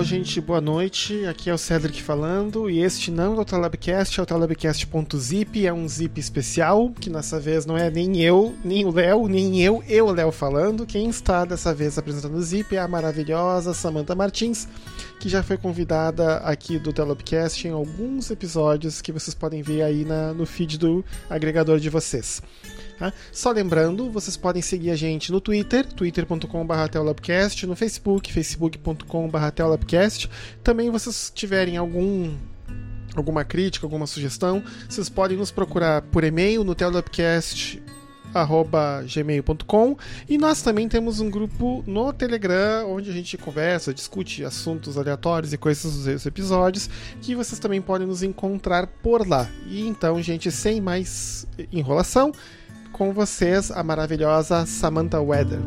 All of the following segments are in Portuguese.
Alô, gente, boa noite. Aqui é o Cedric falando. E este não é o Telabcast, é o telabcast.zip. É um zip especial, que dessa vez não é nem eu, nem o Léo, nem eu, eu, o Léo falando. Quem está dessa vez apresentando o zip é a maravilhosa Samantha Martins, que já foi convidada aqui do Telabcast em alguns episódios que vocês podem ver aí na, no feed do agregador de vocês. Tá? Só lembrando, vocês podem seguir a gente no Twitter, twitter.com.br no Facebook, facebook.com.br Também vocês tiverem algum alguma crítica, alguma sugestão, vocês podem nos procurar por e-mail no gmail.com e nós também temos um grupo no Telegram onde a gente conversa, discute assuntos aleatórios e coisas dos episódios que vocês também podem nos encontrar por lá. E então, gente, sem mais enrolação, com vocês a maravilhosa Samantha Weather.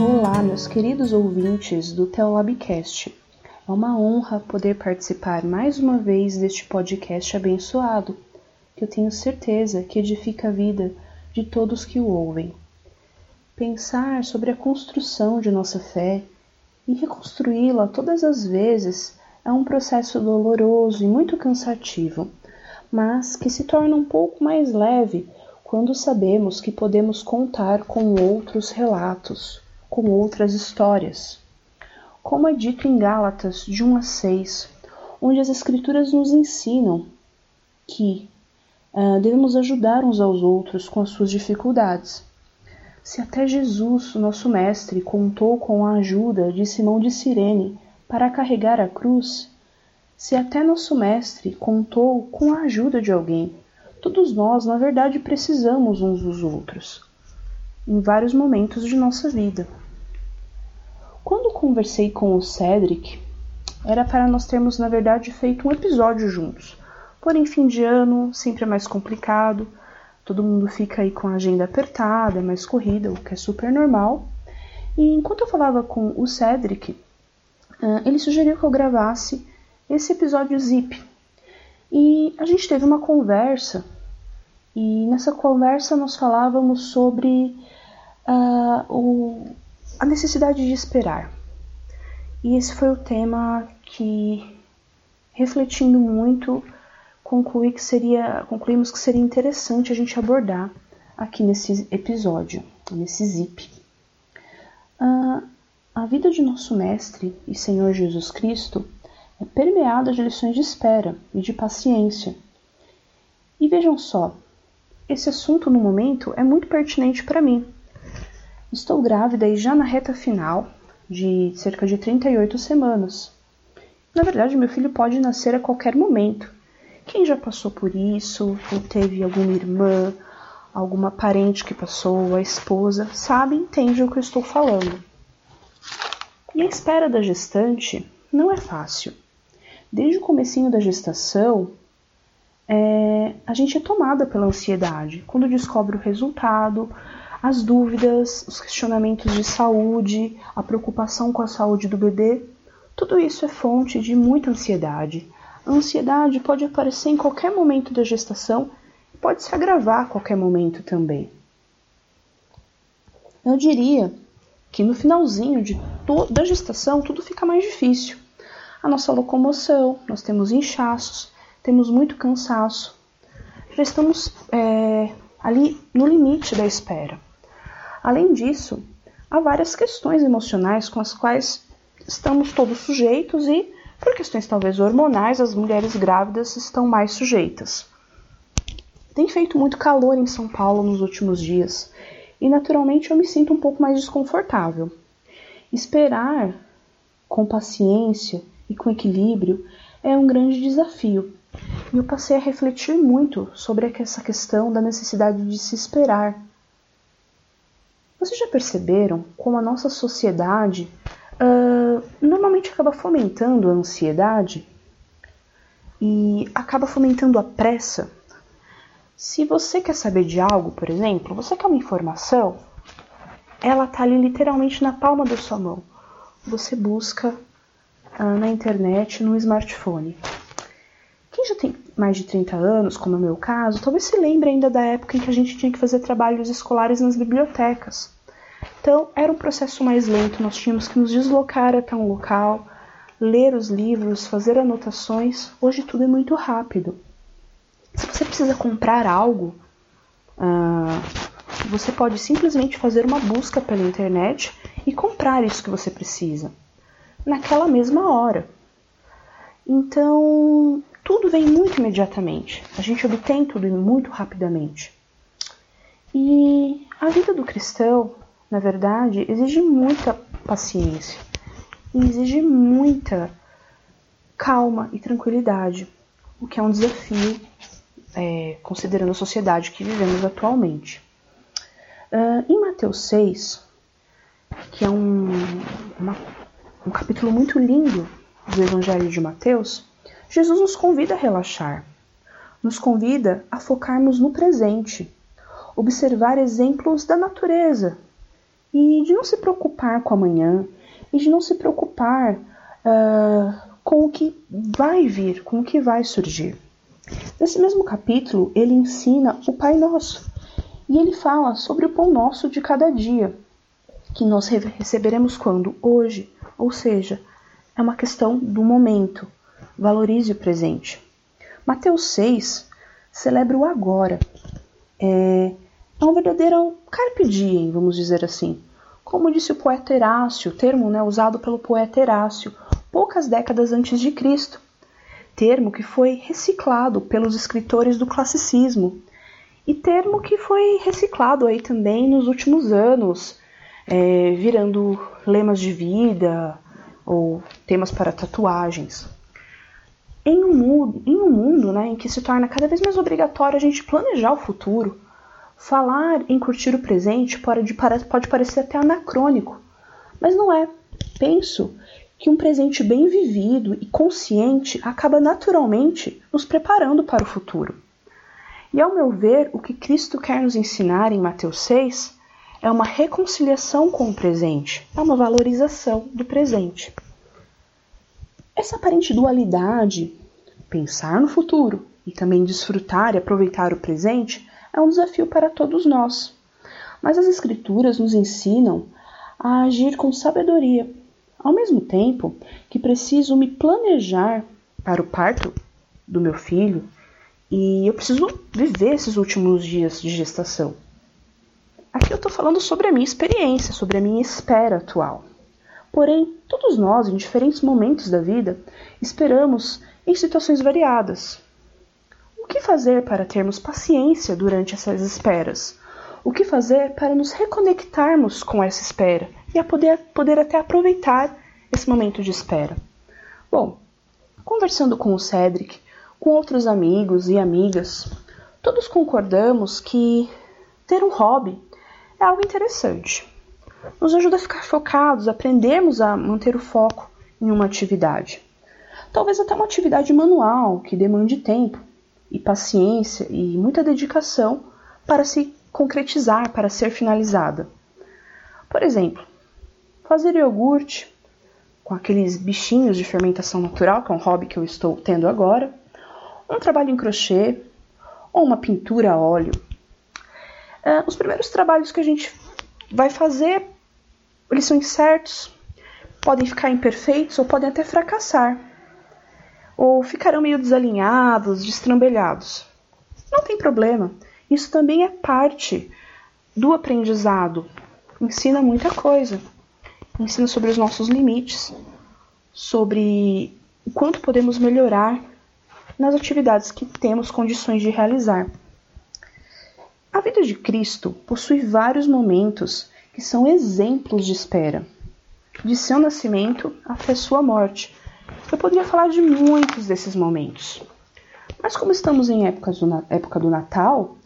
Olá, meus queridos ouvintes do Telabcast. É uma honra poder participar mais uma vez deste podcast abençoado, que eu tenho certeza que edifica a vida de todos que o ouvem. Pensar sobre a construção de nossa fé e reconstruí-la todas as vezes é um processo doloroso e muito cansativo, mas que se torna um pouco mais leve quando sabemos que podemos contar com outros relatos, com outras histórias. Como é dito em Gálatas de 1 a 6, onde as Escrituras nos ensinam que uh, devemos ajudar uns aos outros com as suas dificuldades. Se até Jesus, nosso Mestre, contou com a ajuda de Simão de Cirene para carregar a cruz, se até nosso Mestre contou com a ajuda de alguém, todos nós, na verdade, precisamos uns dos outros, em vários momentos de nossa vida. Quando conversei com o Cedric, era para nós termos, na verdade, feito um episódio juntos, Porém, fim de ano sempre é mais complicado, todo mundo fica aí com a agenda apertada, é mais corrida, o que é super normal. E enquanto eu falava com o Cedric, ele sugeriu que eu gravasse esse episódio zip. E a gente teve uma conversa, e nessa conversa nós falávamos sobre uh, o, a necessidade de esperar. E esse foi o tema que, refletindo muito, conclui que seria, concluímos que seria interessante a gente abordar aqui nesse episódio, nesse zip. Uh, a vida de nosso Mestre e Senhor Jesus Cristo é permeada de lições de espera e de paciência. E vejam só, esse assunto no momento é muito pertinente para mim. Estou grávida e já na reta final de cerca de 38 semanas. Na verdade, meu filho pode nascer a qualquer momento. Quem já passou por isso, ou teve alguma irmã, alguma parente que passou, a esposa, sabe, entende o que eu estou falando. E a espera da gestante não é fácil. Desde o comecinho da gestação, é, a gente é tomada pela ansiedade quando descobre o resultado, as dúvidas, os questionamentos de saúde, a preocupação com a saúde do bebê. Tudo isso é fonte de muita ansiedade, a ansiedade pode aparecer em qualquer momento da gestação e pode se agravar a qualquer momento também. Eu diria que no finalzinho de da gestação tudo fica mais difícil. A nossa locomoção, nós temos inchaços, temos muito cansaço. Já estamos é, ali no limite da espera. Além disso, há várias questões emocionais com as quais estamos todos sujeitos e por questões talvez hormonais, as mulheres grávidas estão mais sujeitas. Tem feito muito calor em São Paulo nos últimos dias e naturalmente eu me sinto um pouco mais desconfortável. Esperar com paciência e com equilíbrio é um grande desafio. E eu passei a refletir muito sobre essa questão da necessidade de se esperar. Vocês já perceberam como a nossa sociedade acaba fomentando a ansiedade e acaba fomentando a pressa. Se você quer saber de algo, por exemplo, você quer uma informação, ela está ali literalmente na palma da sua mão. Você busca uh, na internet no smartphone. Quem já tem mais de 30 anos, como é o meu caso, talvez se lembre ainda da época em que a gente tinha que fazer trabalhos escolares nas bibliotecas. Então, era um processo mais lento, nós tínhamos que nos deslocar até um local, ler os livros, fazer anotações. Hoje tudo é muito rápido. Se você precisa comprar algo, uh, você pode simplesmente fazer uma busca pela internet e comprar isso que você precisa naquela mesma hora. Então, tudo vem muito imediatamente. A gente obtém tudo muito rapidamente. E a vida do cristão, na verdade, exige muita paciência e exige muita calma e tranquilidade, o que é um desafio é, considerando a sociedade que vivemos atualmente. Uh, em Mateus 6, que é um, uma, um capítulo muito lindo do Evangelho de Mateus, Jesus nos convida a relaxar, nos convida a focarmos no presente, observar exemplos da natureza e de não se preocupar com amanhã e de não se preocupar uh, com o que vai vir, com o que vai surgir. Nesse mesmo capítulo, ele ensina o Pai Nosso e ele fala sobre o pão nosso de cada dia, que nós receberemos quando? Hoje, ou seja, é uma questão do momento valorize o presente. Mateus 6 celebra o agora. É, é um verdadeiro carpe diem, vamos dizer assim. Como disse o poeta Herácio, termo né, usado pelo poeta Herácio, poucas décadas antes de Cristo. Termo que foi reciclado pelos escritores do classicismo. E termo que foi reciclado aí também nos últimos anos, é, virando lemas de vida ou temas para tatuagens em um mundo, em um mundo né, em que se torna cada vez mais obrigatório a gente planejar o futuro, falar em curtir o presente pode, pode parecer até anacrônico, mas não é. Penso que um presente bem vivido e consciente acaba naturalmente nos preparando para o futuro. E ao meu ver, o que Cristo quer nos ensinar em Mateus 6 é uma reconciliação com o presente, é uma valorização do presente. Essa aparente dualidade, pensar no futuro e também desfrutar e aproveitar o presente, é um desafio para todos nós. Mas as Escrituras nos ensinam a agir com sabedoria, ao mesmo tempo que preciso me planejar para o parto do meu filho e eu preciso viver esses últimos dias de gestação. Aqui eu estou falando sobre a minha experiência, sobre a minha espera atual. Porém, todos nós, em diferentes momentos da vida, esperamos em situações variadas. O que fazer para termos paciência durante essas esperas? O que fazer para nos reconectarmos com essa espera e a poder, poder até aproveitar esse momento de espera? Bom, conversando com o Cedric, com outros amigos e amigas, todos concordamos que ter um hobby é algo interessante nos ajuda a ficar focados, aprendermos a manter o foco em uma atividade. Talvez até uma atividade manual que demande tempo e paciência e muita dedicação para se concretizar, para ser finalizada. Por exemplo, fazer iogurte com aqueles bichinhos de fermentação natural, que é um hobby que eu estou tendo agora, um trabalho em crochê ou uma pintura a óleo. Uh, os primeiros trabalhos que a gente vai fazer, eles são incertos, podem ficar imperfeitos ou podem até fracassar, ou ficarão meio desalinhados, destrambelhados. Não tem problema, isso também é parte do aprendizado. Ensina muita coisa. Ensina sobre os nossos limites, sobre o quanto podemos melhorar nas atividades que temos condições de realizar. A vida de Cristo possui vários momentos que são exemplos de espera, de seu nascimento até sua morte. Eu poderia falar de muitos desses momentos. Mas como estamos em época do, época do Natal,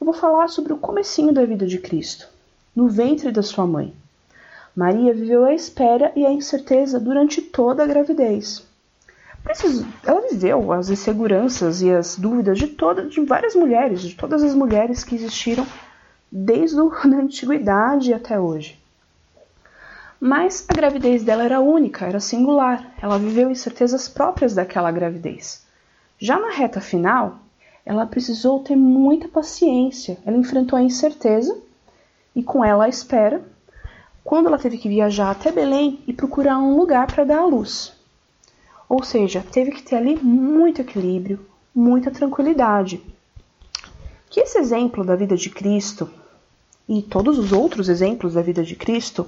eu vou falar sobre o comecinho da vida de Cristo, no ventre da sua mãe. Maria viveu a espera e a incerteza durante toda a gravidez ela viveu as inseguranças e as dúvidas de todas, de várias mulheres, de todas as mulheres que existiram desde a antiguidade até hoje. Mas a gravidez dela era única, era singular. Ela viveu incertezas próprias daquela gravidez. Já na reta final, ela precisou ter muita paciência. Ela enfrentou a incerteza e com ela a espera, quando ela teve que viajar até Belém e procurar um lugar para dar à luz. Ou seja, teve que ter ali muito equilíbrio, muita tranquilidade. Que esse exemplo da vida de Cristo e todos os outros exemplos da vida de Cristo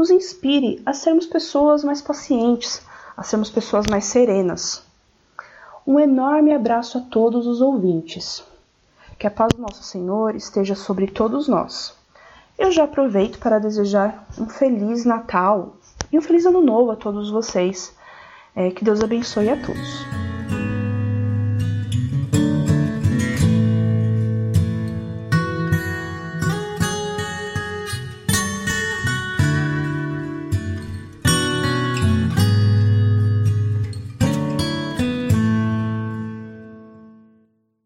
nos inspire a sermos pessoas mais pacientes, a sermos pessoas mais serenas. Um enorme abraço a todos os ouvintes. Que a paz do nosso Senhor esteja sobre todos nós. Eu já aproveito para desejar um feliz Natal e um feliz Ano Novo a todos vocês. É, que Deus abençoe a todos.